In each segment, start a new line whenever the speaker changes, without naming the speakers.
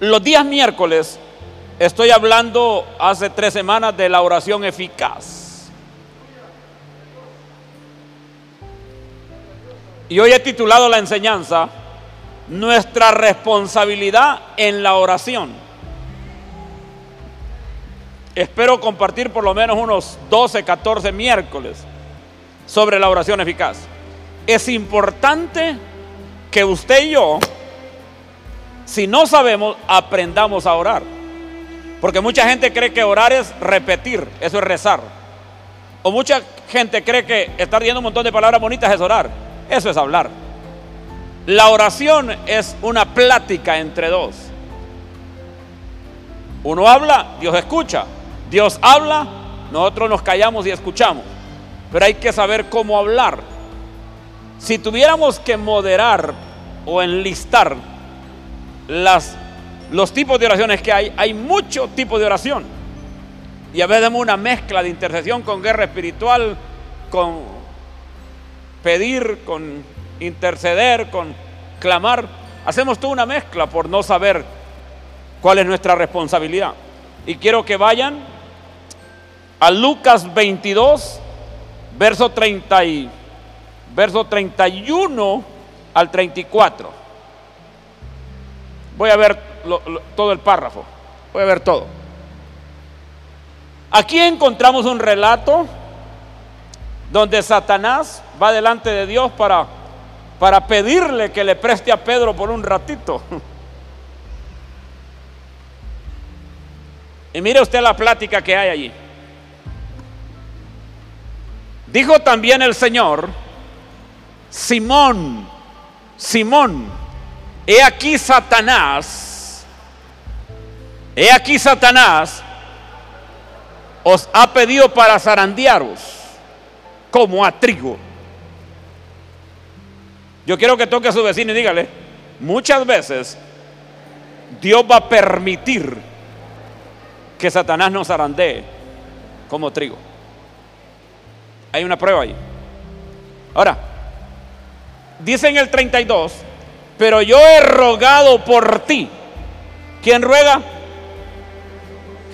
Los días miércoles estoy hablando hace tres semanas de la oración eficaz. Y hoy he titulado la enseñanza Nuestra responsabilidad en la oración. Espero compartir por lo menos unos 12, 14 miércoles sobre la oración eficaz. Es importante que usted y yo si no sabemos, aprendamos a orar. Porque mucha gente cree que orar es repetir, eso es rezar. O mucha gente cree que estar diciendo un montón de palabras bonitas es orar, eso es hablar. La oración es una plática entre dos. Uno habla, Dios escucha. Dios habla, nosotros nos callamos y escuchamos. Pero hay que saber cómo hablar. Si tuviéramos que moderar o enlistar las, los tipos de oraciones que hay, hay muchos tipos de oración. Y a veces una mezcla de intercesión con guerra espiritual, con pedir, con interceder, con clamar. Hacemos toda una mezcla por no saber cuál es nuestra responsabilidad. Y quiero que vayan a Lucas 22, verso, 30 y, verso 31 al 34. Voy a ver todo el párrafo. Voy a ver todo. Aquí encontramos un relato donde Satanás va delante de Dios para, para pedirle que le preste a Pedro por un ratito. Y mire usted la plática que hay allí. Dijo también el Señor, Simón, Simón, He aquí Satanás, he aquí Satanás os ha pedido para zarandearos como a trigo. Yo quiero que toque a su vecino y dígale, muchas veces Dios va a permitir que Satanás nos zarandee como trigo. Hay una prueba ahí. Ahora, dice en el 32, pero yo he rogado por ti. ¿Quién ruega?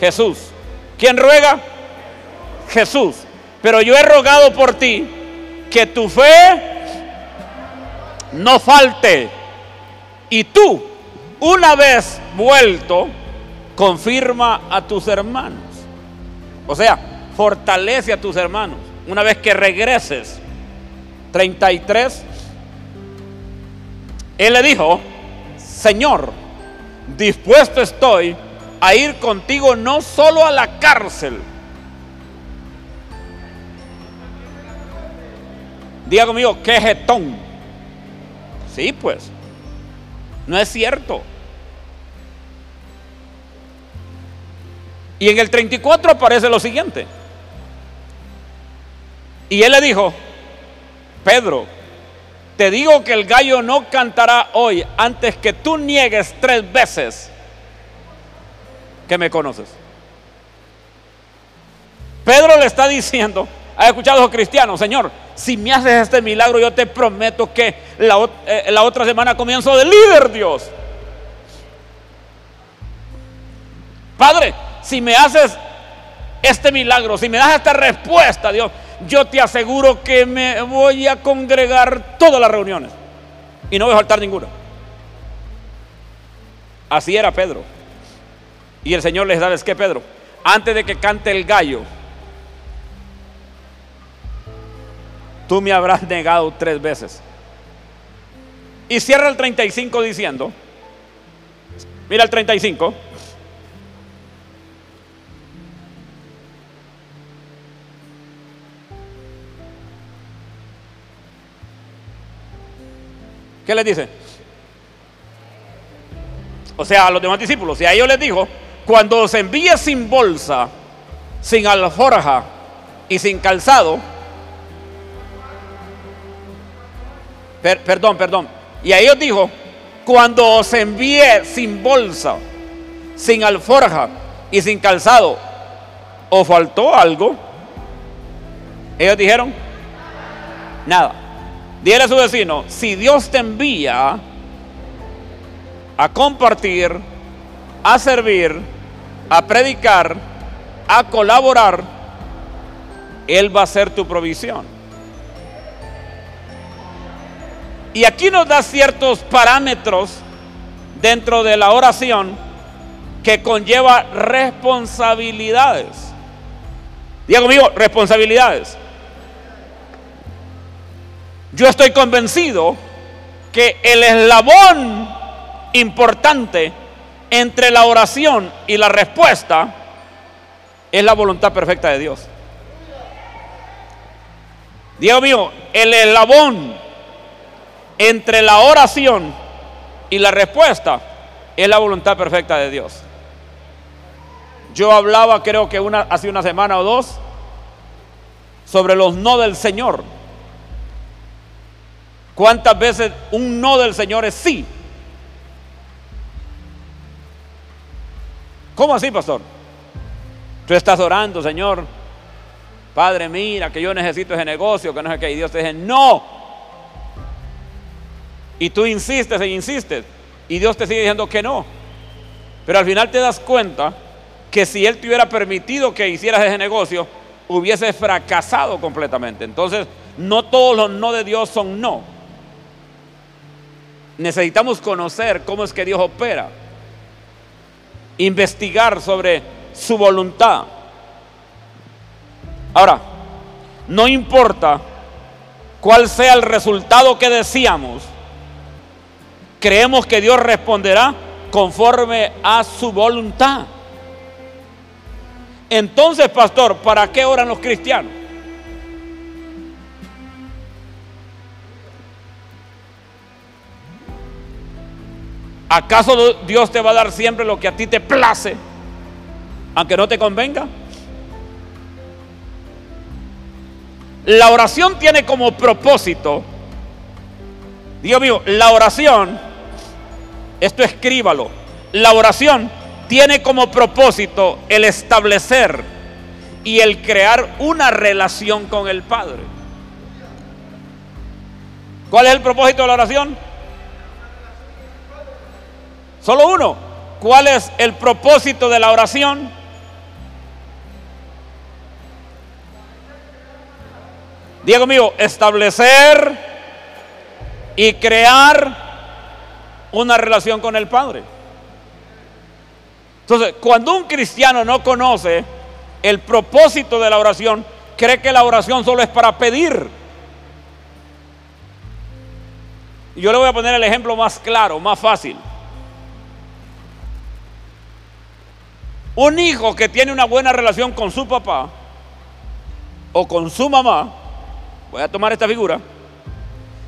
Jesús. ¿Quién ruega? Jesús. Pero yo he rogado por ti que tu fe no falte. Y tú, una vez vuelto, confirma a tus hermanos. O sea, fortalece a tus hermanos. Una vez que regreses. 33 él le dijo, Señor, dispuesto estoy a ir contigo no solo a la cárcel. Diga conmigo, qué jetón. Sí, pues. No es cierto. Y en el 34 aparece lo siguiente. Y él le dijo, Pedro, te digo que el gallo no cantará hoy antes que tú niegues tres veces que me conoces. Pedro le está diciendo, ha escuchado a los cristianos, Señor, si me haces este milagro, yo te prometo que la, eh, la otra semana comienzo de líder, Dios. Padre, si me haces este milagro, si me das esta respuesta, Dios, yo te aseguro que me voy a congregar todas las reuniones y no voy a faltar ninguna. Así era Pedro. Y el Señor les da, es que Pedro, antes de que cante el gallo, tú me habrás negado tres veces. Y cierra el 35 diciendo, mira el 35. ¿Qué les dice? O sea, a los demás discípulos. Y a ellos les dijo, cuando os envíe sin bolsa, sin alforja y sin calzado, perdón, perdón. Y a ellos dijo, cuando os envíe sin bolsa, sin alforja y sin calzado, ¿os faltó algo? Ellos dijeron, nada. Dile a su vecino, si Dios te envía a compartir, a servir, a predicar, a colaborar, Él va a ser tu provisión. Y aquí nos da ciertos parámetros dentro de la oración que conlleva responsabilidades. Diga conmigo, responsabilidades. Yo estoy convencido que el eslabón importante entre la oración y la respuesta es la voluntad perfecta de Dios. Dios mío, el eslabón entre la oración y la respuesta es la voluntad perfecta de Dios. Yo hablaba, creo que hace una semana o dos, sobre los no del Señor. ¿Cuántas veces un no del Señor es sí? ¿Cómo así, pastor? Tú estás orando, Señor. Padre, mira que yo necesito ese negocio, que no sé qué. Y Dios te dice, no. Y tú insistes e insistes. Y Dios te sigue diciendo que no. Pero al final te das cuenta que si Él te hubiera permitido que hicieras ese negocio, hubiese fracasado completamente. Entonces, no todos los no de Dios son no. Necesitamos conocer cómo es que Dios opera, investigar sobre su voluntad. Ahora, no importa cuál sea el resultado que deseamos, creemos que Dios responderá conforme a su voluntad. Entonces, pastor, ¿para qué oran los cristianos? ¿Acaso Dios te va a dar siempre lo que a ti te place, aunque no te convenga? La oración tiene como propósito, Dios mío, la oración, esto escríbalo, la oración tiene como propósito el establecer y el crear una relación con el Padre. ¿Cuál es el propósito de la oración? Solo uno. ¿Cuál es el propósito de la oración? Diego mío, establecer y crear una relación con el Padre. Entonces, cuando un cristiano no conoce el propósito de la oración, cree que la oración solo es para pedir. Yo le voy a poner el ejemplo más claro, más fácil. Un hijo que tiene una buena relación con su papá o con su mamá, voy a tomar esta figura,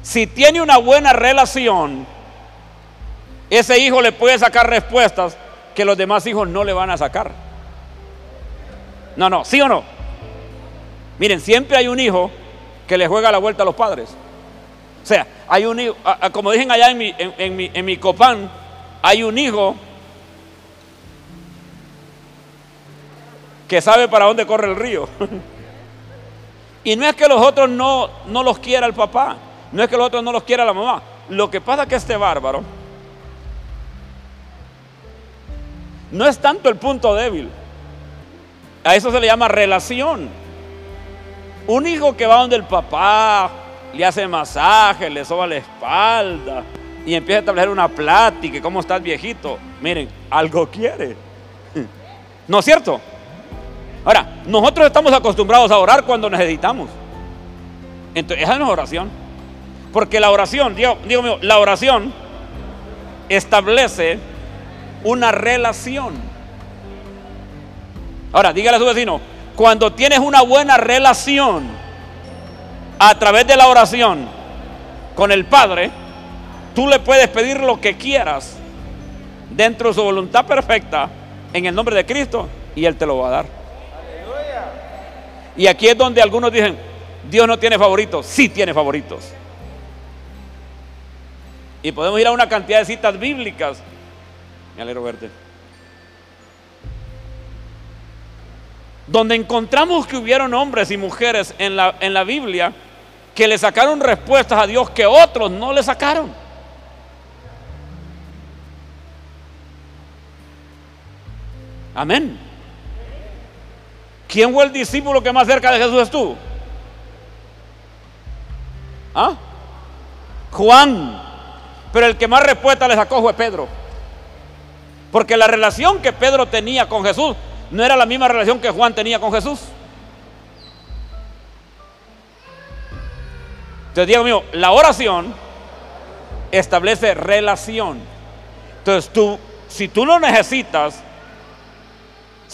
si tiene una buena relación, ese hijo le puede sacar respuestas que los demás hijos no le van a sacar. No, no, sí o no. Miren, siempre hay un hijo que le juega la vuelta a los padres. O sea, hay un hijo, como dicen allá en mi, en, mi, en mi copán, hay un hijo que sabe para dónde corre el río. y no es que los otros no, no los quiera el papá, no es que los otros no los quiera la mamá. Lo que pasa es que este bárbaro no es tanto el punto débil. A eso se le llama relación. Un hijo que va donde el papá le hace masaje, le soba la espalda y empieza a establecer una plática, ¿cómo estás viejito? Miren, algo quiere. ¿No es cierto? Ahora, nosotros estamos acostumbrados a orar cuando necesitamos. Entonces, esa no es oración. Porque la oración, digo, digo mío, la oración establece una relación. Ahora, dígale a su vecino, cuando tienes una buena relación a través de la oración con el Padre, tú le puedes pedir lo que quieras dentro de su voluntad perfecta en el nombre de Cristo y Él te lo va a dar. Y aquí es donde algunos dicen, Dios no tiene favoritos. Sí tiene favoritos. Y podemos ir a una cantidad de citas bíblicas. Me alegro verte. Donde encontramos que hubieron hombres y mujeres en la, en la Biblia que le sacaron respuestas a Dios que otros no le sacaron. Amén. ¿Quién fue el discípulo que más cerca de Jesús estuvo? ¿Ah? Juan. Pero el que más respuesta le sacó fue Pedro. Porque la relación que Pedro tenía con Jesús no era la misma relación que Juan tenía con Jesús. Entonces, Diego mío, la oración establece relación. Entonces, tú, si tú lo necesitas,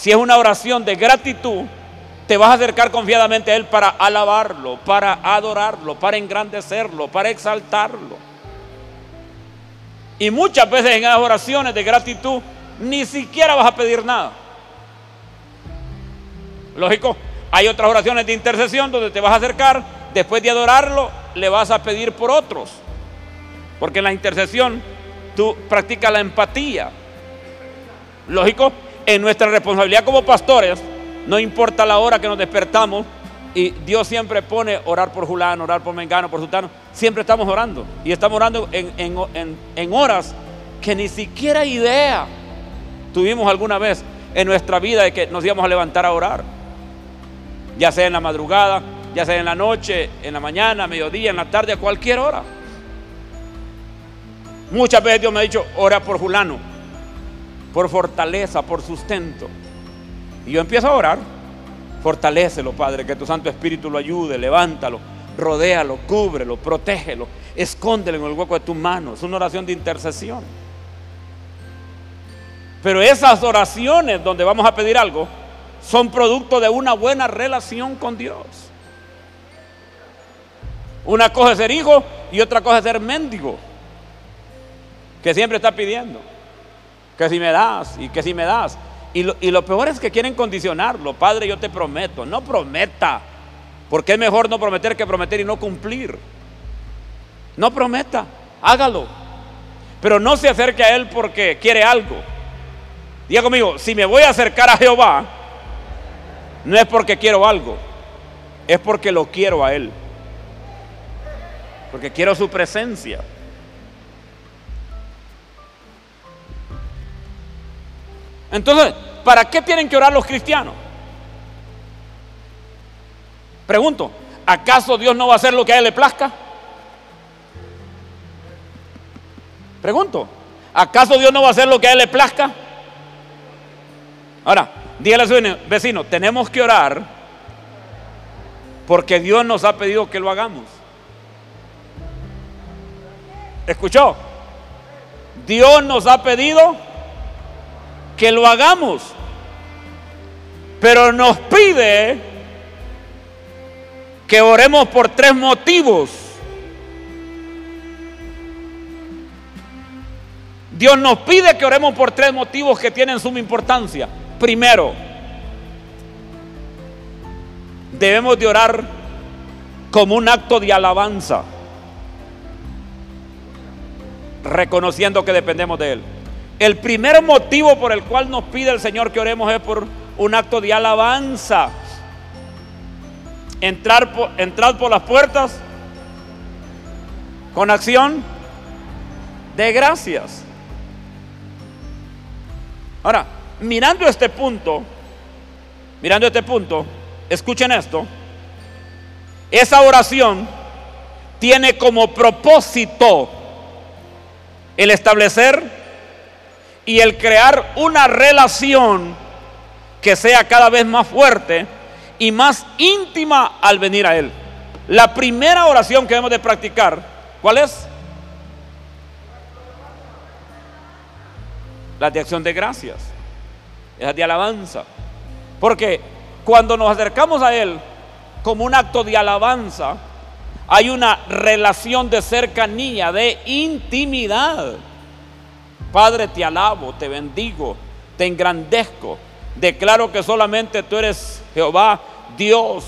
si es una oración de gratitud, te vas a acercar confiadamente a Él para alabarlo, para adorarlo, para engrandecerlo, para exaltarlo. Y muchas veces en esas oraciones de gratitud ni siquiera vas a pedir nada. Lógico, hay otras oraciones de intercesión donde te vas a acercar, después de adorarlo, le vas a pedir por otros. Porque en la intercesión tú practicas la empatía. Lógico, en nuestra responsabilidad como pastores, no importa la hora que nos despertamos, y Dios siempre pone orar por Julano, orar por Mengano, por Sultano, siempre estamos orando. Y estamos orando en, horas que ni siquiera idea tuvimos alguna vez en nuestra vida de que nos íbamos a levantar a orar. Ya sea en la madrugada, ya sea en la noche, en la mañana, mediodía, en la tarde, a cualquier hora. Muchas veces Dios me ha dicho, ora por Julano, por fortaleza, por sustento. Y yo empiezo a orar, fortalécelo, Padre, que tu Santo Espíritu lo ayude, levántalo, rodéalo, cúbrelo, protégelo, escóndelo en el hueco de tu mano. Es una oración de intercesión. Pero esas oraciones donde vamos a pedir algo son producto de una buena relación con Dios. Una cosa es ser hijo y otra cosa es ser mendigo que siempre está pidiendo, que si me das y que si me das. Y lo, y lo peor es que quieren condicionarlo, Padre, yo te prometo, no prometa, porque es mejor no prometer que prometer y no cumplir. No prometa, hágalo, pero no se acerque a Él porque quiere algo. Diga conmigo, si me voy a acercar a Jehová, no es porque quiero algo, es porque lo quiero a Él, porque quiero su presencia. Entonces, ¿para qué tienen que orar los cristianos? Pregunto, ¿acaso Dios no va a hacer lo que a él le plazca? Pregunto, ¿acaso Dios no va a hacer lo que a él le plazca? Ahora, dígale a su vecino, tenemos que orar porque Dios nos ha pedido que lo hagamos. ¿Escuchó? Dios nos ha pedido que lo hagamos. Pero nos pide que oremos por tres motivos. Dios nos pide que oremos por tres motivos que tienen suma importancia. Primero, debemos de orar como un acto de alabanza, reconociendo que dependemos de Él. El primer motivo por el cual nos pide el Señor que oremos es por un acto de alabanza. Entrar por, entrar por las puertas con acción de gracias. Ahora, mirando este punto, mirando este punto, escuchen esto. Esa oración tiene como propósito el establecer y el crear una relación que sea cada vez más fuerte y más íntima al venir a Él. La primera oración que debemos de practicar, ¿cuál es? La de acción de gracias, la de alabanza. Porque cuando nos acercamos a Él como un acto de alabanza, hay una relación de cercanía, de intimidad. Padre, te alabo, te bendigo, te engrandezco. Declaro que solamente tú eres Jehová, Dios,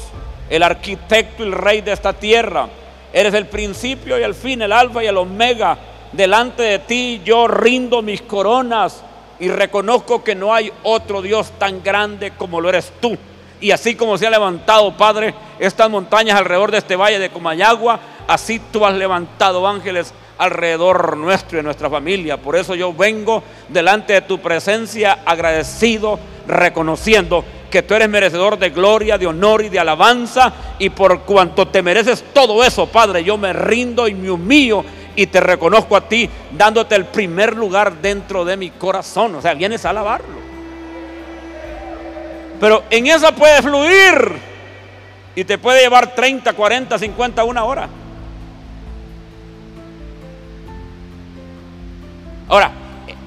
el arquitecto y el rey de esta tierra. Eres el principio y el fin, el alfa y el omega. Delante de ti yo rindo mis coronas y reconozco que no hay otro Dios tan grande como lo eres tú. Y así como se ha levantado, Padre, estas montañas alrededor de este valle de Comayagua, así tú has levantado ángeles alrededor nuestro y nuestra familia. Por eso yo vengo delante de tu presencia agradecido, reconociendo que tú eres merecedor de gloria, de honor y de alabanza. Y por cuanto te mereces todo eso, Padre, yo me rindo y me humillo y te reconozco a ti, dándote el primer lugar dentro de mi corazón. O sea, vienes a alabarlo. Pero en esa puede fluir y te puede llevar 30, 40, 50, una hora. Ahora,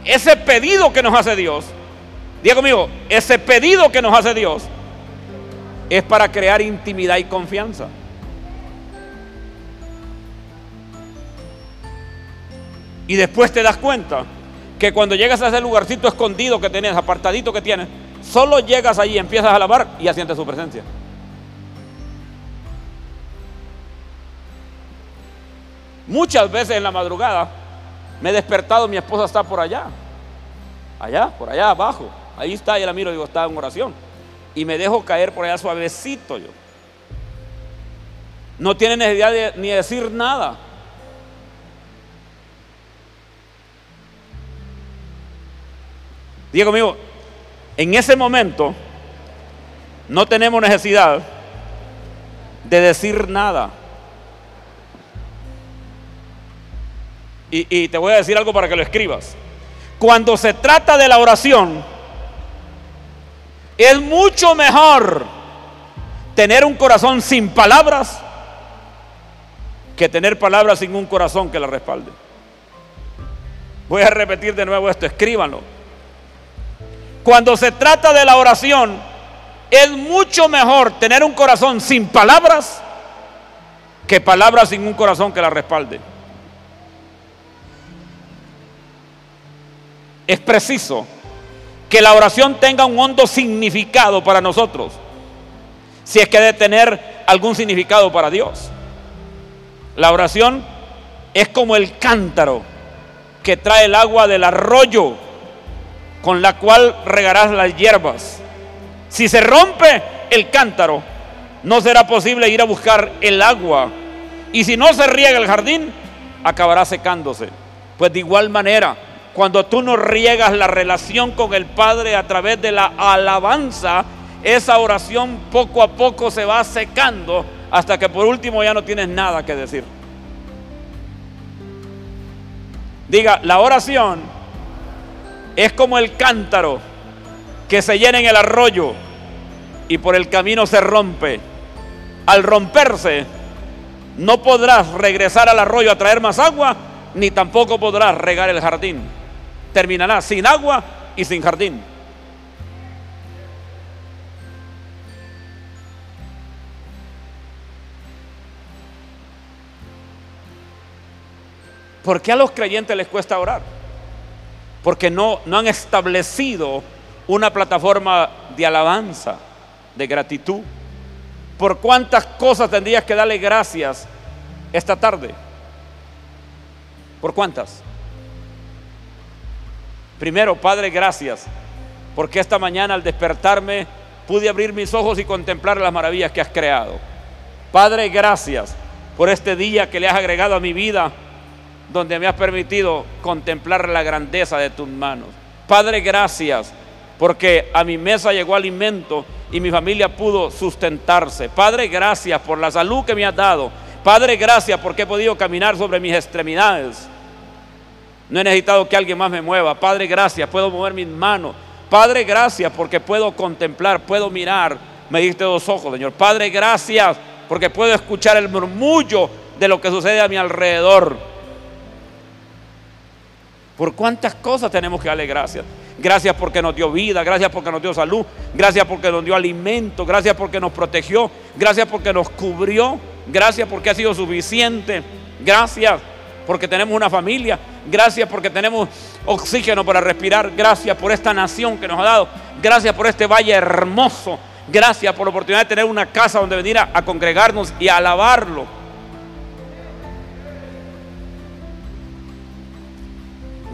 ese pedido que nos hace Dios, diga conmigo, ese pedido que nos hace Dios es para crear intimidad y confianza. Y después te das cuenta que cuando llegas a ese lugarcito escondido que tienes, apartadito que tienes, solo llegas allí, empiezas a alabar y ya sientes su presencia. Muchas veces en la madrugada me he despertado, mi esposa está por allá. Allá, por allá abajo. Ahí está, y la miro, digo, está en oración. Y me dejo caer por allá suavecito yo. No tiene necesidad de, ni decir nada. Diego conmigo, en ese momento no tenemos necesidad de decir nada. Y, te voy a decir algo para que lo escribas. Cuando se trata de la oración, es mucho mejor tener un corazón sin palabras que tener palabras sin un corazón que la respalde. Voy a repetir de nuevo esto, escríbanlo. Cuando se trata de la oración, es mucho mejor tener un corazón sin palabras que palabras sin un corazón que la respalde. Es preciso que la oración tenga un hondo significado para nosotros, si es que debe tener algún significado para Dios. La oración es como el cántaro que trae el agua del arroyo con la cual regarás las hierbas. Si se rompe el cántaro, no será posible ir a buscar el agua. Y si no se riega el jardín, acabará secándose. Pues de igual manera, cuando tú no riegas la relación con el Padre a través de la alabanza, esa oración poco a poco se va secando hasta que por último ya no tienes nada que decir. Diga, la oración es como el cántaro que se llena en el arroyo y por el camino se rompe. Al romperse, no podrás regresar al arroyo a traer más agua, ni tampoco podrás regar el jardín terminará sin agua y sin jardín. ¿Por qué a los creyentes les cuesta orar? Porque no, no han establecido una plataforma de alabanza, de gratitud. ¿Por cuántas cosas tendrías que darle gracias esta tarde? ¿Por cuántas? Primero, Padre, gracias, porque esta mañana al despertarme pude abrir mis ojos y contemplar las maravillas que has creado. Padre, gracias por este día que le has agregado a mi vida, donde me has permitido contemplar la grandeza de tus manos. Padre, gracias porque a mi mesa llegó alimento y mi familia pudo sustentarse. Padre, gracias por la salud que me has dado. Padre, gracias porque he podido caminar sobre mis extremidades. No he necesitado que alguien más me mueva. Padre, gracias, puedo mover mis manos. Padre, gracias porque puedo contemplar, puedo mirar. Me diste dos ojos, Señor. Padre, gracias porque puedo escuchar el murmullo de lo que sucede a mi alrededor. ¿Por cuántas cosas tenemos que darle gracias? Gracias porque nos dio vida, gracias porque nos dio salud, gracias porque nos dio alimento, gracias porque nos protegió, gracias porque nos cubrió, gracias porque ha sido suficiente, gracias porque tenemos una familia, gracias porque tenemos oxígeno para respirar, gracias por esta nación que nos ha dado, gracias por este valle hermoso, gracias por la oportunidad de tener una casa donde venir a, congregarnos y a alabarlo.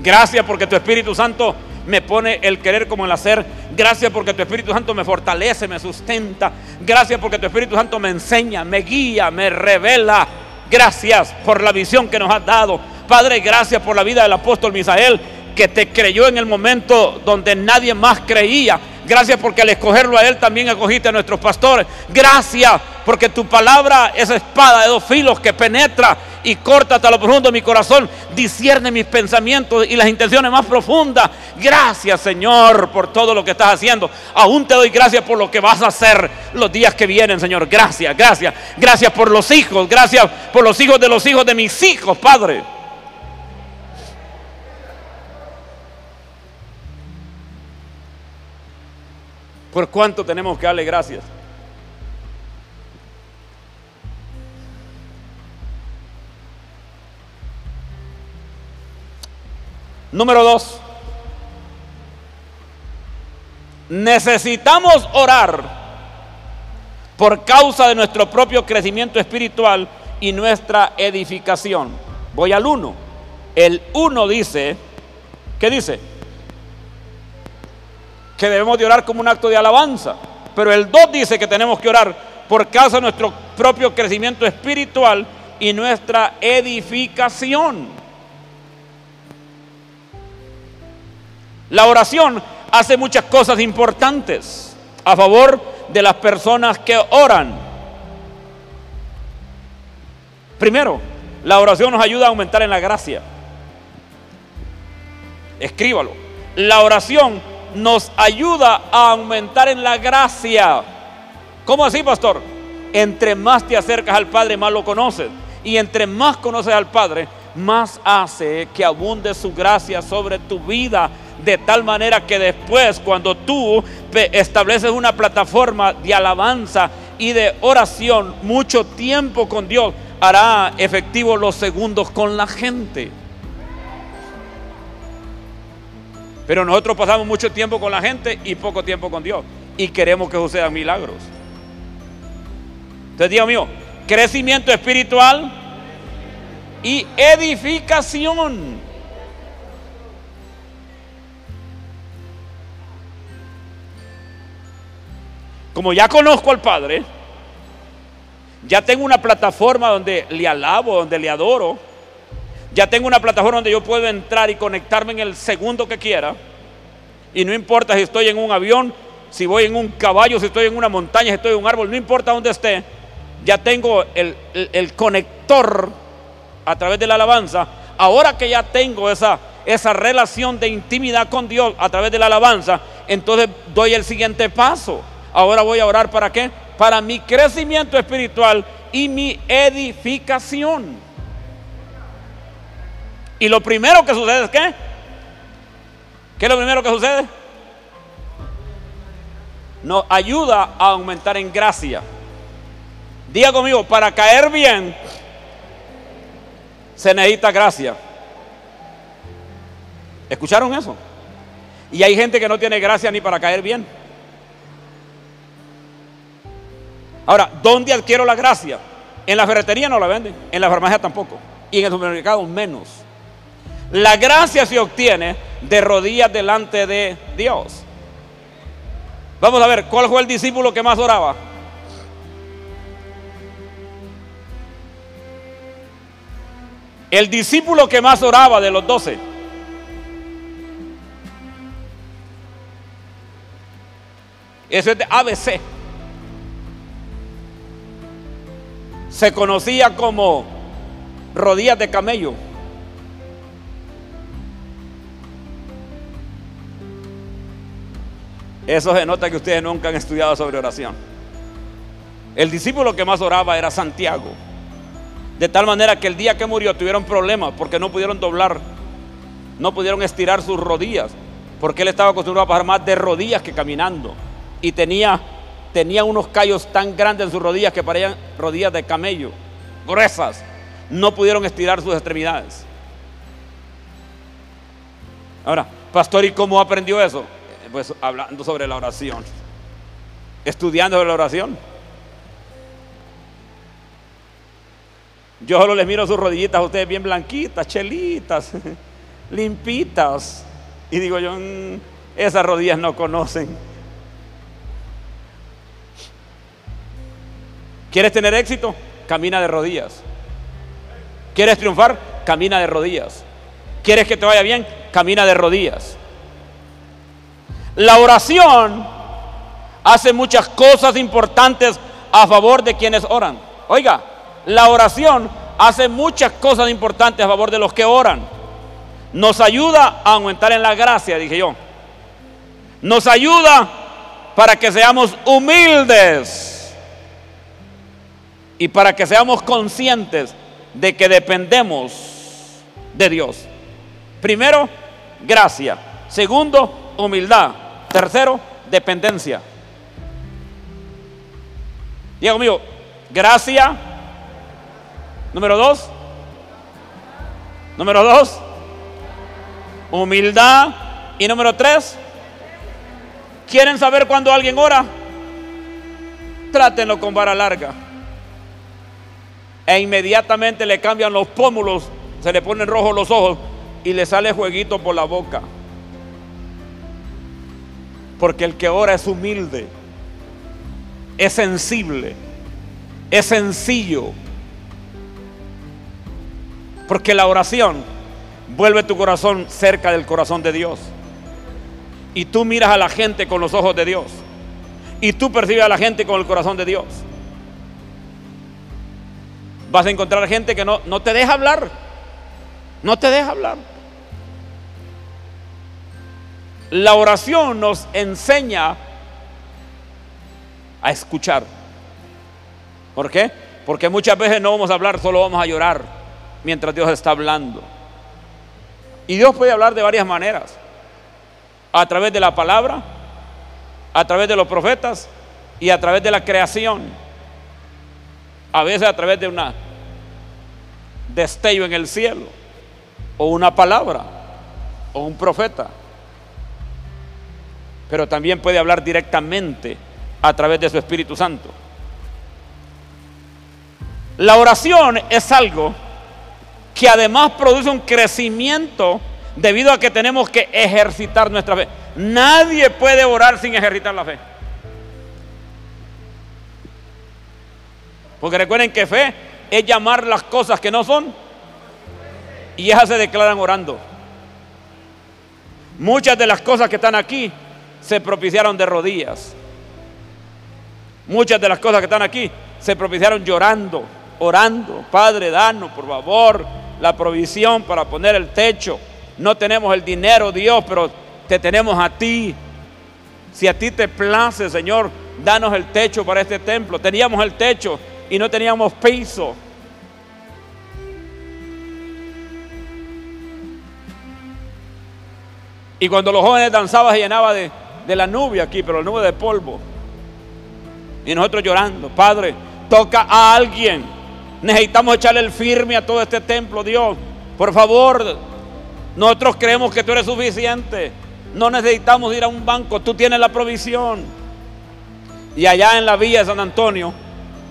Gracias porque tu Espíritu Santo me pone el querer como el hacer. Gracias porque tu Espíritu Santo me fortalece, me sustenta. Gracias porque tu Espíritu Santo me enseña, me guía, me revela. Gracias por la visión que nos has dado. Padre, gracias por la vida del apóstol Misael, que te creyó en el momento donde nadie más creía. Gracias porque al escogerlo a Él también acogiste a nuestros pastores. Gracias porque tu palabra es espada de dos filos que penetra y corta hasta lo profundo de mi corazón. Discierne mis pensamientos y las intenciones más profundas. Gracias Señor por todo lo que estás haciendo. Aún te doy gracias por lo que vas a hacer los días que vienen, Señor. Gracias, gracias. Gracias por los hijos. Gracias por los hijos de los hijos de mis hijos, Padre. ¿Por cuánto tenemos que darle gracias? Número dos. Necesitamos orar por causa de nuestro propio crecimiento espiritual y nuestra edificación. Voy al uno. El uno dice, ¿qué dice? Que debemos de orar como un acto de alabanza. Pero el 2 dice que tenemos que orar por causa de nuestro propio crecimiento espiritual y nuestra edificación. La oración hace muchas cosas importantes a favor de las personas que oran. Primero, la oración nos ayuda a aumentar en la gracia. Escríbalo. La oración nos ayuda a aumentar en la gracia. ¿Cómo así, pastor? Entre más te acercas al Padre, más lo conoces. Y entre más conoces al Padre, más hace que abunde su gracia sobre tu vida. De tal manera que después, cuando tú estableces una plataforma de alabanza y de oración, mucho tiempo con Dios, hará efectivo los segundos con la gente. Pero nosotros pasamos mucho tiempo con la gente y poco tiempo con Dios. Y queremos que sucedan milagros. Entonces, Dios mío, crecimiento espiritual y edificación. Como ya conozco al Padre, ya tengo una plataforma donde le alabo, donde le adoro ya tengo una plataforma donde yo puedo entrar y conectarme en el segundo que quiera. Y no importa si estoy en un avión, si voy en un caballo, si estoy en una montaña, si estoy en un árbol, no importa dónde esté. Ya tengo el, conector a través de la alabanza. Ahora que ya tengo esa, esa relación de intimidad con Dios a través de la alabanza, entonces doy el siguiente paso. Ahora voy a orar para qué? Para mi crecimiento espiritual y mi edificación. Y lo primero que sucede es qué? ¿Qué es lo primero que sucede? Nos ayuda a aumentar en gracia. Diga conmigo, para caer bien se necesita gracia. ¿Escucharon eso? Y hay gente que no tiene gracia ni para caer bien. Ahora, ¿dónde adquiero la gracia? En la ferretería no la venden, en la farmacia tampoco, y en el supermercado menos. La gracia se obtiene de rodillas delante de Dios. Vamos a ver, ¿cuál fue el discípulo que más oraba? El discípulo que más oraba de los doce. Ese es de ABC. Se conocía como rodillas de camello. Eso se nota que ustedes nunca han estudiado sobre oración. El discípulo que más oraba era Santiago. De tal manera que el día que murió tuvieron problemas porque no pudieron doblar, no pudieron estirar sus rodillas, porque él estaba acostumbrado a pasar más de rodillas que caminando. Y tenía, tenía unos callos tan grandes en sus rodillas que parecían rodillas de camello, gruesas. No pudieron estirar sus extremidades. Ahora, pastor, ¿y cómo aprendió eso? Pues hablando sobre la oración, estudiando sobre la oración. Yo solo les miro sus rodillitas a ustedes bien blanquitas, chelitas, limpitas. Y digo yo, mm, esas rodillas no conocen. ¿Quieres tener éxito? Camina de rodillas. ¿Quieres triunfar? Camina de rodillas. ¿Quieres que te vaya bien? Camina de rodillas. La oración hace muchas cosas importantes a favor de quienes oran. Oiga, la oración hace muchas cosas importantes a favor de los que oran. Nos ayuda a aumentar en la gracia, dije yo. Nos ayuda para que seamos humildes y para que seamos conscientes de que dependemos de Dios. Primero, gracia. Segundo, humildad. Tercero, dependencia. Diego mío, gracia. Número dos. Número dos, humildad. Y número tres, ¿quieren saber cuándo alguien ora? Trátenlo con vara larga. E inmediatamente le cambian los pómulos, se le ponen rojos los ojos y le sale jueguito por la boca. Porque el que ora es humilde, es sensible, es sencillo. Porque la oración vuelve tu corazón cerca del corazón de Dios. Y tú miras a la gente con los ojos de Dios. Y tú percibes a la gente con el corazón de Dios. Vas a encontrar gente que no, no te deja hablar. No te deja hablar. La oración nos enseña a escuchar. ¿Por qué? Porque muchas veces no vamos a hablar, solo vamos a llorar mientras Dios está hablando. Y Dios puede hablar de varias maneras. A través de la palabra, a través de los profetas y a través de la creación. A veces a través de una destello en el cielo, o una palabra, o un profeta. Pero también puede hablar directamente a través de su Espíritu Santo. La oración es algo que además produce un crecimiento debido a que tenemos que ejercitar nuestra fe. Nadie puede orar sin ejercitar la fe. Porque recuerden que fe es llamar las cosas que no son y esas se declaran orando. Muchas de las cosas que están aquí se propiciaron de rodillas. Muchas de las cosas que están aquí se propiciaron llorando, orando. Padre, danos, por favor, la provisión para poner el techo. No tenemos el dinero, Dios, pero te tenemos a ti. Si a ti te place, Señor, danos el techo para este templo. Teníamos el techo y no teníamos piso. Y cuando los jóvenes danzaban se llenaba de, de la nube aquí, pero la nube de polvo. Y nosotros llorando, Padre, toca a alguien. Necesitamos echarle el firme a todo este templo, Dios. Por favor, nosotros creemos que tú eres suficiente. No necesitamos ir a un banco, tú tienes la provisión. Y allá en la villa de San Antonio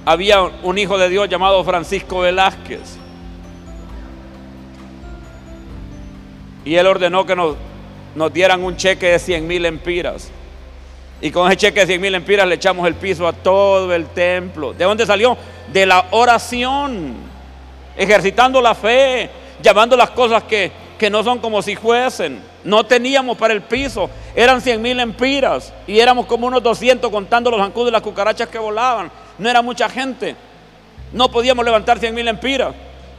había un hijo de Dios llamado Francisco Velázquez. Y él ordenó que nos, nos dieran un cheque de 100 mil empiras. Y con ese cheque de 100 mil empiras le echamos el piso a todo el templo. ¿De dónde salió? De la oración. Ejercitando la fe, llamando las cosas que, que no son como si fuesen. No teníamos para el piso, eran 100 mil empiras y éramos como unos 200 contando los zancudos y las cucarachas que volaban. No era mucha gente. No podíamos levantar 100 mil empiras.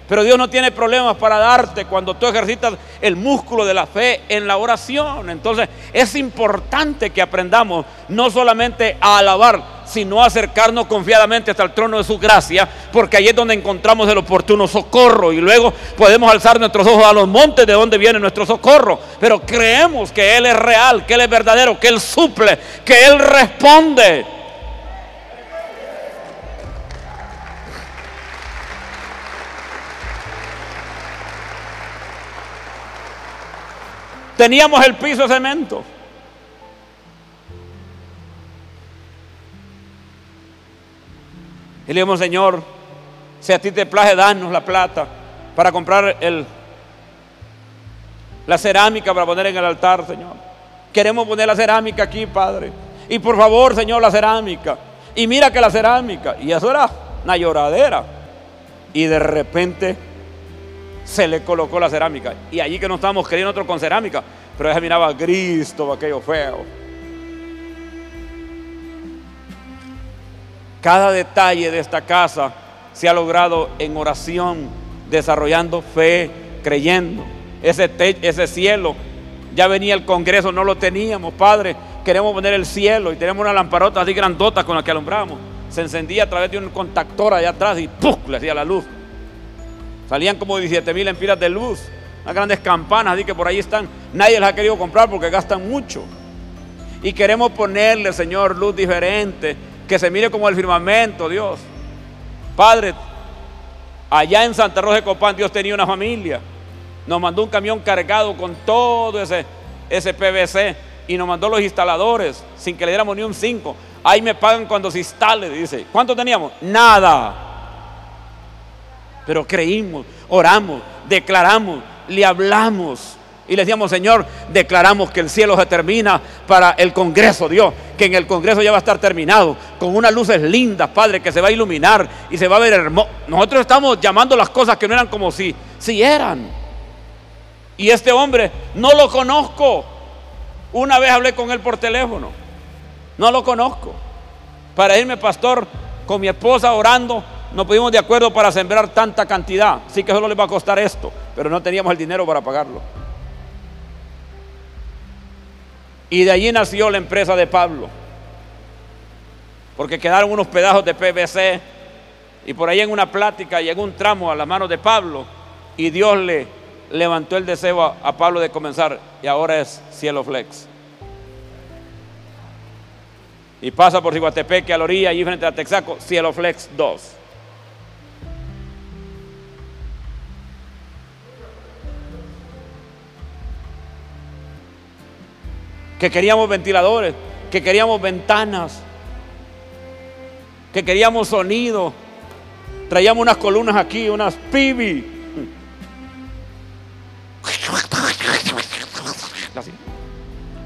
Pero Dios no tiene problemas para darte cuando tú ejercitas el músculo de la fe en la oración. Entonces es importante que aprendamos no solamente a alabar, sino a acercarnos confiadamente hasta el trono de su gracia, porque ahí es donde encontramos el oportuno socorro y luego podemos alzar nuestros ojos a los montes de donde viene nuestro socorro. Pero creemos que Él es real, que Él es verdadero, que Él suple, que Él responde. Teníamos el piso de cemento. Y le dijimos, Señor, si a ti te place, danos la plata para comprar el, la cerámica para poner en el altar, Señor. Queremos poner la cerámica aquí, Padre. Y por favor, Señor, la cerámica. Y mira que la cerámica. Y eso era una lloradera. Y de repente se le colocó la cerámica. Y allí que no estábamos queriendo otro con cerámica, pero ella miraba gris, todo aquello feo. Cada detalle de esta casa se ha logrado en oración, desarrollando fe, creyendo. Ese, ese cielo, ya venía el Congreso, no lo teníamos, Padre. Queremos poner el cielo y tenemos una lamparota así grandota con la que alumbramos. Se encendía a través de un contactor allá atrás y ¡puf! le hacía la luz. Salían como 17 mil empiras de luz. Unas grandes campanas, así que por ahí están. Nadie las ha querido comprar porque gastan mucho. Y queremos ponerle, Señor, luz diferente, que se mire como el firmamento, Dios. Padre, allá en Santa Rosa de Copán Dios tenía una familia. Nos mandó un camión cargado con todo ese, ese PVC y nos mandó los instaladores sin que le diéramos ni un 5. Ahí me pagan cuando se instale, dice. ¿Cuánto teníamos? Nada. Pero creímos, oramos, declaramos, le hablamos. Y le decíamos, Señor, declaramos que el cielo se termina para el Congreso, Dios, que en el Congreso ya va a estar terminado, con unas luces lindas, Padre, que se va a iluminar y se va a ver hermoso. Nosotros estamos llamando las cosas que no eran como si, si eran. Y este hombre no lo conozco. Una vez hablé con él por teléfono. No lo conozco. Para irme, pastor, con mi esposa orando, nos pusimos de acuerdo para sembrar tanta cantidad. Así que solo le va a costar esto, pero no teníamos el dinero para pagarlo. Y de allí nació la empresa de Pablo. Porque quedaron unos pedazos de PVC y por ahí en una plática llegó un tramo a las manos de Pablo y Dios le levantó el deseo a, Pablo de comenzar y ahora es Cielo Flex. Y pasa por Ciguatepeque a la orilla, allí frente a Texaco, Cielo Flex 2. Que queríamos ventiladores, que queríamos ventanas, que queríamos sonido. Traíamos unas columnas aquí, unas pibi.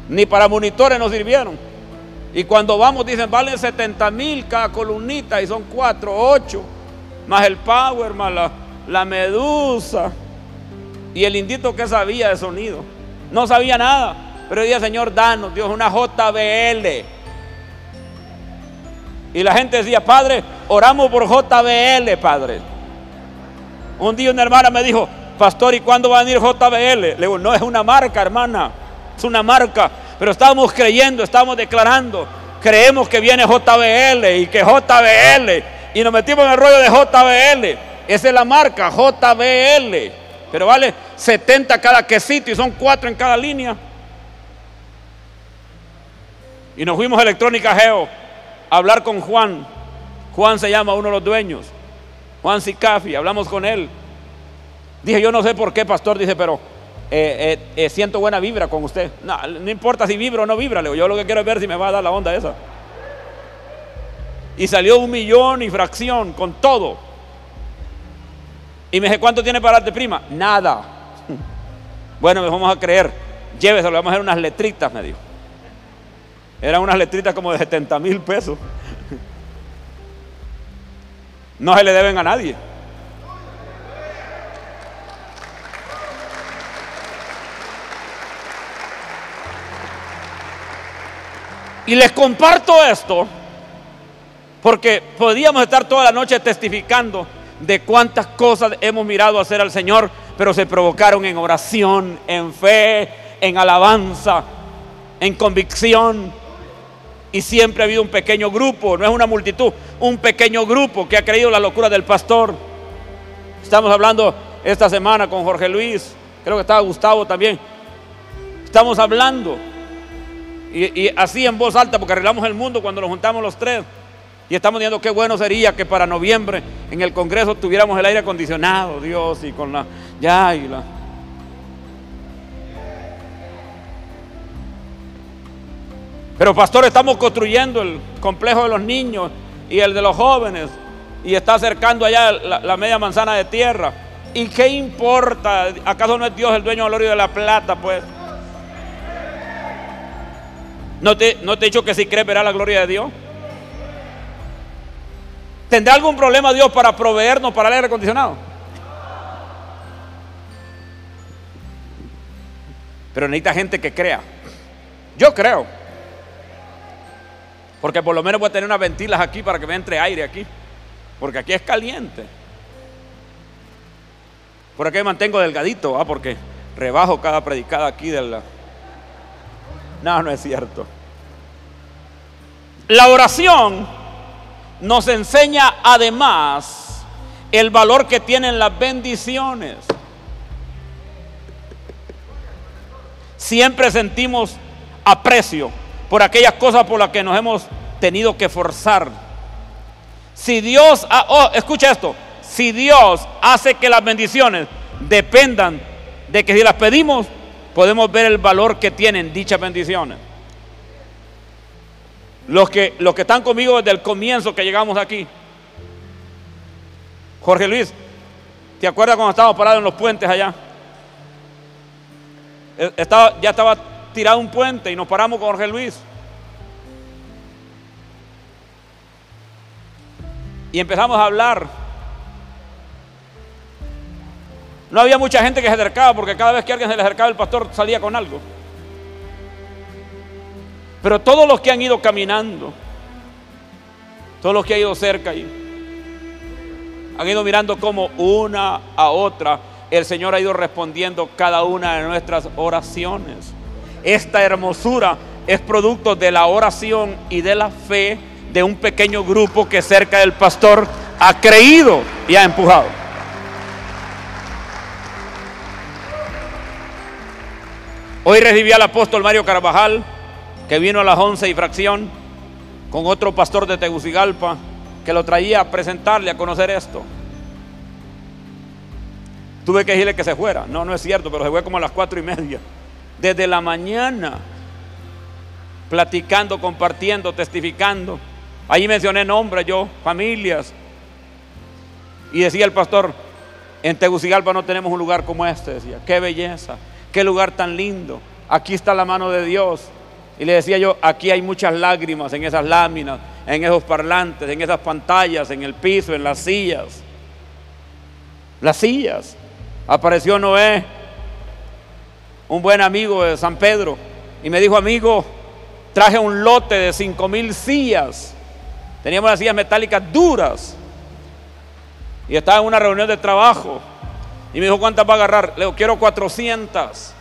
Ni para monitores nos sirvieron. Y cuando vamos dicen, valen 70 mil cada columnita y son 4, 8. Más el power, más la, la medusa. Y el indito que sabía de sonido. No sabía nada. Pero decía, Señor, danos, Dios, una JBL. Y la gente decía, Padre, oramos por JBL, Padre. Un día una hermana me dijo, Pastor, ¿y cuándo va a venir JBL? Le digo, no es una marca, hermana, es una marca. Pero estamos creyendo, estamos declarando, creemos que viene JBL y que JBL. Y nos metimos en el rollo de JBL. Esa es la marca, JBL. Pero vale 70 cada quesito y son 4 en cada línea. Y nos fuimos a Electrónica Geo a hablar con Juan. Juan se llama uno de los dueños. Juan Sicafi, hablamos con él. Dije, yo no sé por qué, pastor, dice, pero eh, eh, eh, siento buena vibra con usted. No, importa si vibra o no vibra, le yo lo que quiero es ver si me va a dar la onda esa. Y salió un millón y fracción con todo. Y me dije, ¿cuánto tiene para darte prima? Nada. Bueno, me vamos a creer. Lléveselo, vamos a hacer unas letritas, me dijo. Eran unas letritas como de 70 mil pesos. No se le deben a nadie. Y les comparto esto porque podíamos estar toda la noche testificando de cuántas cosas hemos mirado hacer al Señor, pero se provocaron en oración, en fe, en alabanza, en convicción. Y siempre ha habido un pequeño grupo, no es una multitud, un pequeño grupo que ha creído la locura del pastor. Estamos hablando esta semana con Jorge Luis, creo que estaba Gustavo también. Estamos hablando y, así en voz alta porque arreglamos el mundo cuando nos juntamos los tres. Y estamos diciendo qué bueno sería que para noviembre en el Congreso tuviéramos el aire acondicionado, Dios, y con la ya y la Pero pastor, estamos construyendo el complejo de los niños y el de los jóvenes y está acercando allá la, media manzana de tierra. ¿Y qué importa? ¿Acaso no es Dios el dueño del oro y de la plata, pues? ¿No te, ¿No te he dicho que si crees verá la gloria de Dios? ¿Tendrá algún problema Dios para proveernos para el aire acondicionado? Pero necesita gente que crea. Yo creo. Porque por lo menos voy a tener unas ventilas aquí para que me entre aire aquí. Porque aquí es caliente. Por aquí me mantengo delgadito, ¿ah? porque rebajo cada predicada aquí de la... No, no es cierto. La oración nos enseña además el valor que tienen las bendiciones. Siempre sentimos aprecio por aquellas cosas por las que nos hemos tenido que forzar. Si Dios, oh, escucha esto, si Dios hace que las bendiciones dependan de que si las pedimos, podemos ver el valor que tienen dichas bendiciones. Los que, los que están conmigo desde el comienzo que llegamos aquí. Jorge Luis, ¿te acuerdas cuando estábamos parados en los puentes allá? Eh, estaba, ya estaba tirado un puente y nos paramos con Jorge Luis. Y empezamos a hablar. No había mucha gente que se acercaba porque cada vez que alguien se le acercaba el pastor salía con algo. Pero todos los que han ido caminando, todos los que han ido cerca y han ido mirando como una a otra el Señor ha ido respondiendo cada una de nuestras oraciones. Esta hermosura es producto de la oración y de la fe de un pequeño grupo que cerca del pastor ha creído y ha empujado. Hoy recibí al apóstol Mario Carvajal, que vino a las 11 y fracción, con otro pastor de Tegucigalpa, que lo traía a presentarle, a conocer esto. Tuve que decirle que se fuera. No, no es cierto, pero se fue como a las cuatro y media. Desde la mañana, platicando, compartiendo, testificando. Allí mencioné nombres yo, familias. Y decía el pastor, en Tegucigalpa no tenemos un lugar como este. Decía, qué belleza, qué lugar tan lindo. Aquí está la mano de Dios. Y le decía yo, aquí hay muchas lágrimas en esas láminas, en esos parlantes, en esas pantallas, en el piso, en las sillas. Las sillas apareció Noé, un buen amigo de San Pedro, y me dijo, amigo, traje un lote de cinco mil sillas. Teníamos las sillas metálicas duras. Y estaba en una reunión de trabajo. Y me dijo, ¿cuántas va a agarrar? Le digo, quiero 400.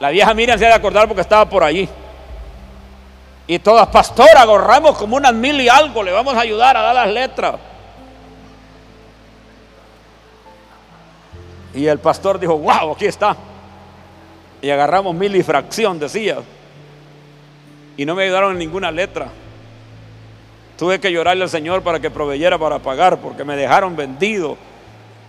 La vieja Miriam se ha de acordar porque estaba por allí. Y todas, pastor, agarramos como unas mil y algo, le vamos a ayudar a dar las letras. Y el pastor dijo, wow, aquí está. Y agarramos mil y fracción, decía. Y no me ayudaron en ninguna letra. Tuve que llorarle al Señor para que proveyera para pagar, porque me dejaron vendido.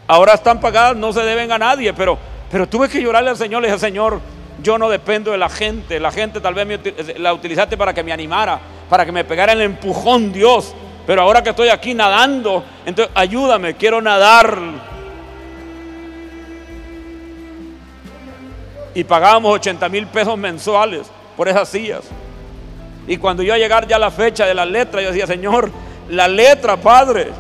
Ahora están pagadas, no se deben a nadie, pero, pero tuve que llorarle al Señor. Le dije, Señor, yo no dependo de la gente. La gente tal vez la utilizaste para que me animara, para que me pegara el empujón, Dios. Pero ahora que estoy aquí nadando, entonces ayúdame, quiero nadar y pagábamos 80 mil pesos mensuales por esas sillas. Y cuando iba a ya la fecha de la letra, yo decía, Señor, la letra, Padre.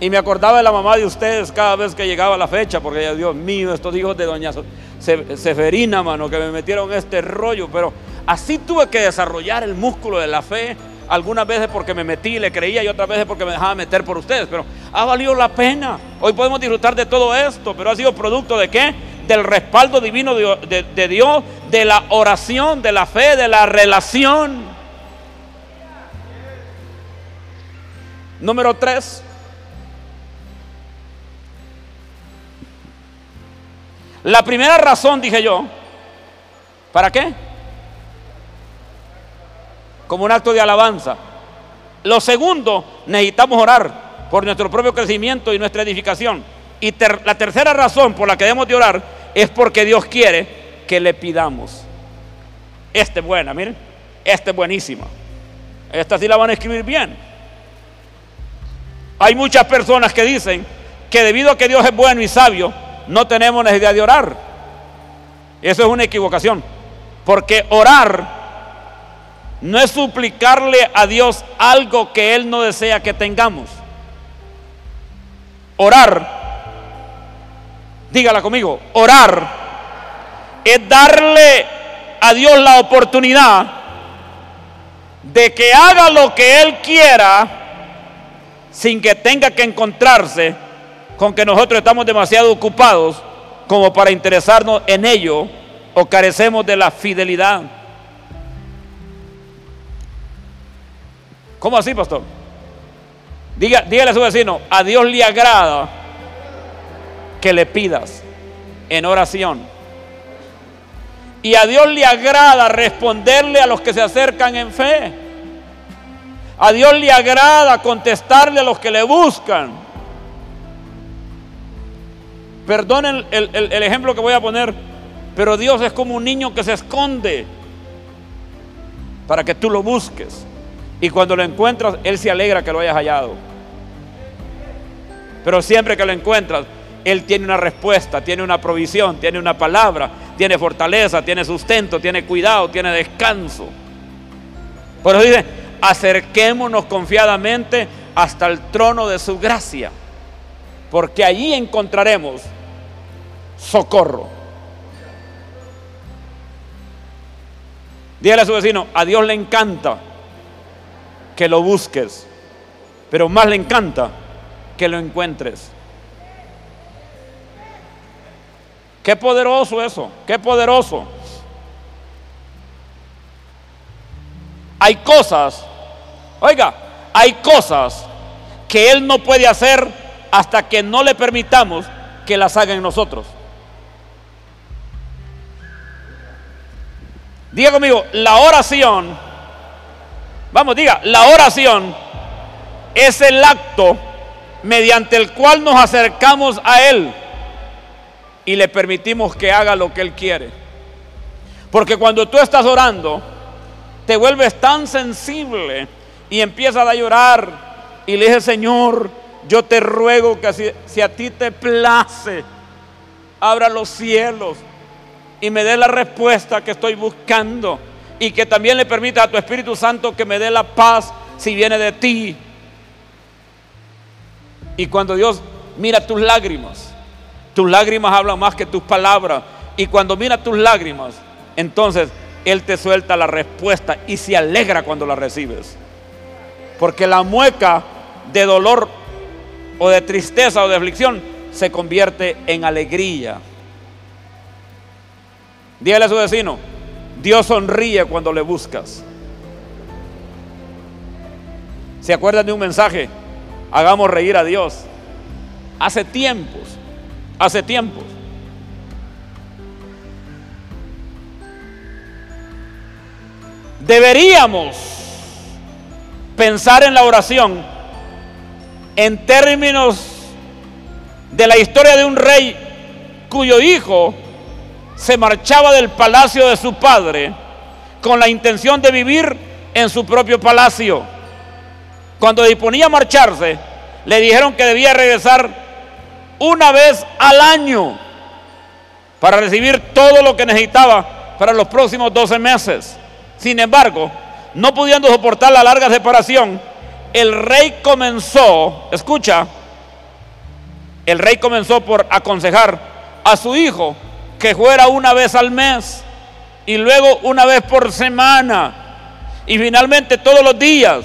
Y me acordaba de la mamá de ustedes cada vez que llegaba la fecha, porque Dios mío, estos hijos de doña Seferina, mano, que me metieron este rollo. Pero así tuve que desarrollar el músculo de la fe. Algunas veces porque me metí y le creía y otras veces porque me dejaba meter por ustedes. Pero ha valido la pena. Hoy podemos disfrutar de todo esto, pero ha sido producto de qué? Del respaldo divino de, Dios, de la oración, de la fe, de la relación. Número tres. La primera razón, dije yo, ¿para qué? Como un acto de alabanza. Lo segundo, necesitamos orar por nuestro propio crecimiento y nuestra edificación. Y la tercera razón por la que debemos de orar es porque Dios quiere que le pidamos. Esta es buena, miren. Esta es buenísima. Esta sí la van a escribir bien. Hay muchas personas que dicen que debido a que Dios es bueno y sabio, no tenemos necesidad de orar. Eso es una equivocación. Porque orar no es suplicarle a Dios algo que Él no desea que tengamos. Orar dígala conmigo, orar es darle a Dios la oportunidad de que haga lo que Él quiera sin que tenga que encontrarse con que nosotros estamos demasiado ocupados como para interesarnos en ello o carecemos de la fidelidad. ¿Cómo así, pastor? Diga, dígale a su vecino, a Dios le agrada que le pidas en oración. Y a Dios le agrada responderle a los que se acercan en fe. A Dios le agrada contestarle a los que le buscan. Perdonen el, el, ejemplo que voy a poner, pero Dios es como un niño que se esconde para que tú lo busques. Y cuando lo encuentras, Él se alegra que lo hayas hallado. Pero siempre que lo encuentras, Él tiene una respuesta, tiene una provisión, tiene una palabra, tiene fortaleza, tiene sustento, tiene cuidado, tiene descanso. Por eso dice, acerquémonos confiadamente hasta el trono de su gracia, porque allí encontraremos socorro. Dígale a su vecino, a Dios le encanta que lo busques, pero más le encanta que lo encuentres. Qué poderoso eso, qué poderoso. Hay cosas, oiga, hay cosas que Él no puede hacer hasta que no le permitamos que las haga en nosotros. Diga conmigo, la oración Vamos, diga, la oración es el acto mediante el cual nos acercamos a Él y le permitimos que haga lo que Él quiere. Porque cuando tú estás orando, te vuelves tan sensible y empiezas a llorar y le dices, Señor, yo te ruego que si, si a ti te place, abra los cielos y me dé la respuesta que estoy buscando y que también le permita a tu Espíritu Santo que me dé la paz si viene de ti. Y cuando Dios mira tus lágrimas, tus lágrimas hablan más que tus palabras. Y cuando mira tus lágrimas, entonces Él te suelta la respuesta y se alegra cuando la recibes. Porque la mueca de dolor o de tristeza o de aflicción se convierte en alegría. Dígale a su vecino, Dios sonríe cuando le buscas. ¿Se acuerdan de un mensaje? Hagamos reír a Dios. Hace tiempos, hace tiempos. Deberíamos pensar en la oración en términos de la historia de un rey cuyo hijo se marchaba del palacio de su padre con la intención de vivir en su propio palacio. Cuando disponía a marcharse, le dijeron que debía regresar una vez al año para recibir todo lo que necesitaba para los próximos 12 meses. Sin embargo, no pudiendo soportar la larga separación, el rey comenzó, escucha, el rey comenzó por aconsejar a su hijo que fuera una vez al mes y luego una vez por semana y finalmente todos los días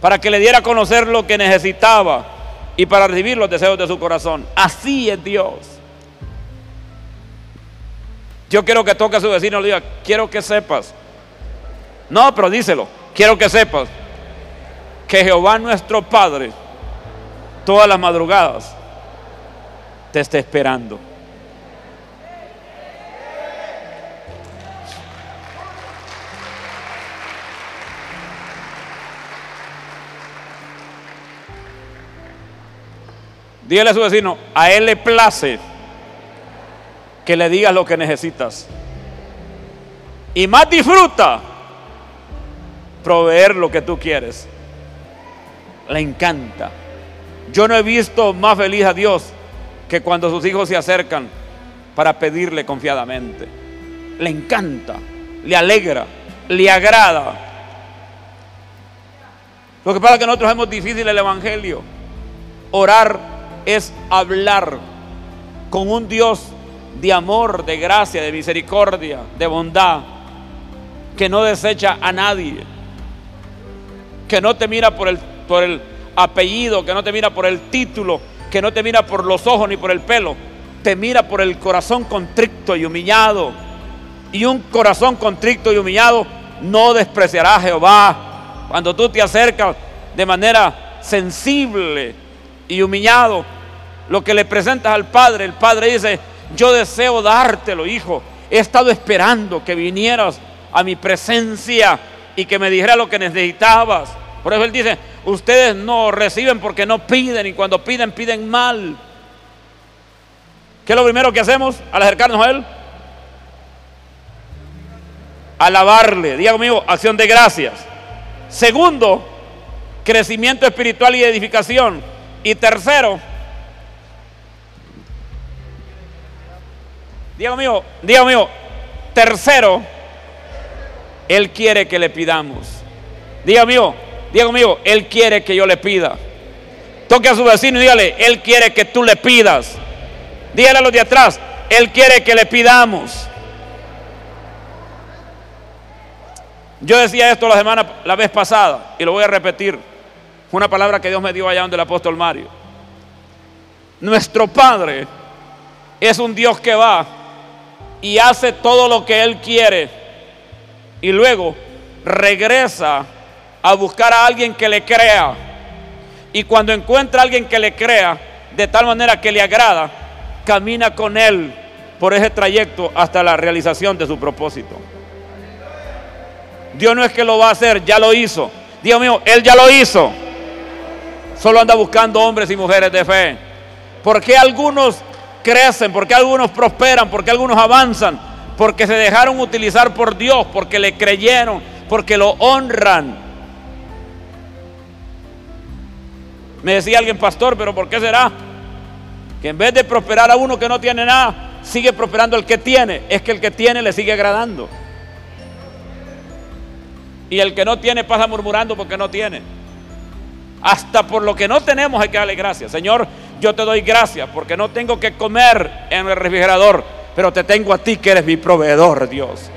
para que le diera a conocer lo que necesitaba y para recibir los deseos de su corazón. Así es Dios. Yo quiero que toque a su vecino y le diga, quiero que sepas. No, pero díselo, quiero que sepas que Jehová nuestro Padre todas las madrugadas te está esperando. Dígale a su vecino, a él le place que le digas lo que necesitas. Y más disfruta proveer lo que tú quieres. Le encanta. Yo no he visto más feliz a Dios que cuando sus hijos se acercan para pedirle confiadamente. Le encanta, le alegra, le agrada. Lo que pasa es que nosotros hemos difícil el Evangelio. Orar es hablar con un Dios de amor, de gracia, de misericordia, de bondad, que no desecha a nadie, que no te mira por el, por el apellido, que no te mira por el título, que no te mira por los ojos ni por el pelo, te mira por el corazón contrito y humillado. Y un corazón contrito y humillado no despreciará a Jehová. Cuando tú te acercas de manera sensible y humillado, lo que le presentas al Padre, el Padre dice, yo deseo dártelo, hijo. He estado esperando que vinieras a mi presencia y que me dijera lo que necesitabas. Por eso Él dice, ustedes no reciben porque no piden y cuando piden, piden mal. ¿Qué es lo primero que hacemos al acercarnos a Él? Alabarle. Diga conmigo, acción de gracias. Segundo, crecimiento espiritual y edificación. Y tercero, diga conmigo, diga conmigo, tercero, Él quiere que le pidamos. Diga conmigo, diga conmigo, Él quiere que yo le pida. Toque a su vecino y dígale, Él quiere que tú le pidas. Dígale a los de atrás, Él quiere que le pidamos. Yo decía esto la semana, la vez pasada, y lo voy a repetir. Una palabra que Dios me dio allá donde el apóstol Mario. Nuestro Padre es un Dios que va y hace todo lo que Él quiere y luego regresa a buscar a alguien que le crea. Y cuando encuentra a alguien que le crea, de tal manera que le agrada, camina con Él por ese trayecto hasta la realización de su propósito. Dios no es que lo va a hacer, ya lo hizo. Dios mío, Él ya lo hizo. Solo anda buscando hombres y mujeres de fe. ¿Por qué algunos crecen? ¿Por qué algunos prosperan? ¿Por qué algunos avanzan? Porque se dejaron utilizar por Dios, porque le creyeron, porque lo honran. Me decía alguien, pastor, pero ¿por qué será? Que en vez de prosperar a uno que no tiene nada, sigue prosperando el que tiene. Es que el que tiene le sigue agradando. Y el que no tiene pasa murmurando porque no tiene. Hasta por lo que no tenemos hay que darle gracias. Señor, yo te doy gracias porque no tengo que comer en el refrigerador, pero te tengo a ti que eres mi proveedor, Dios.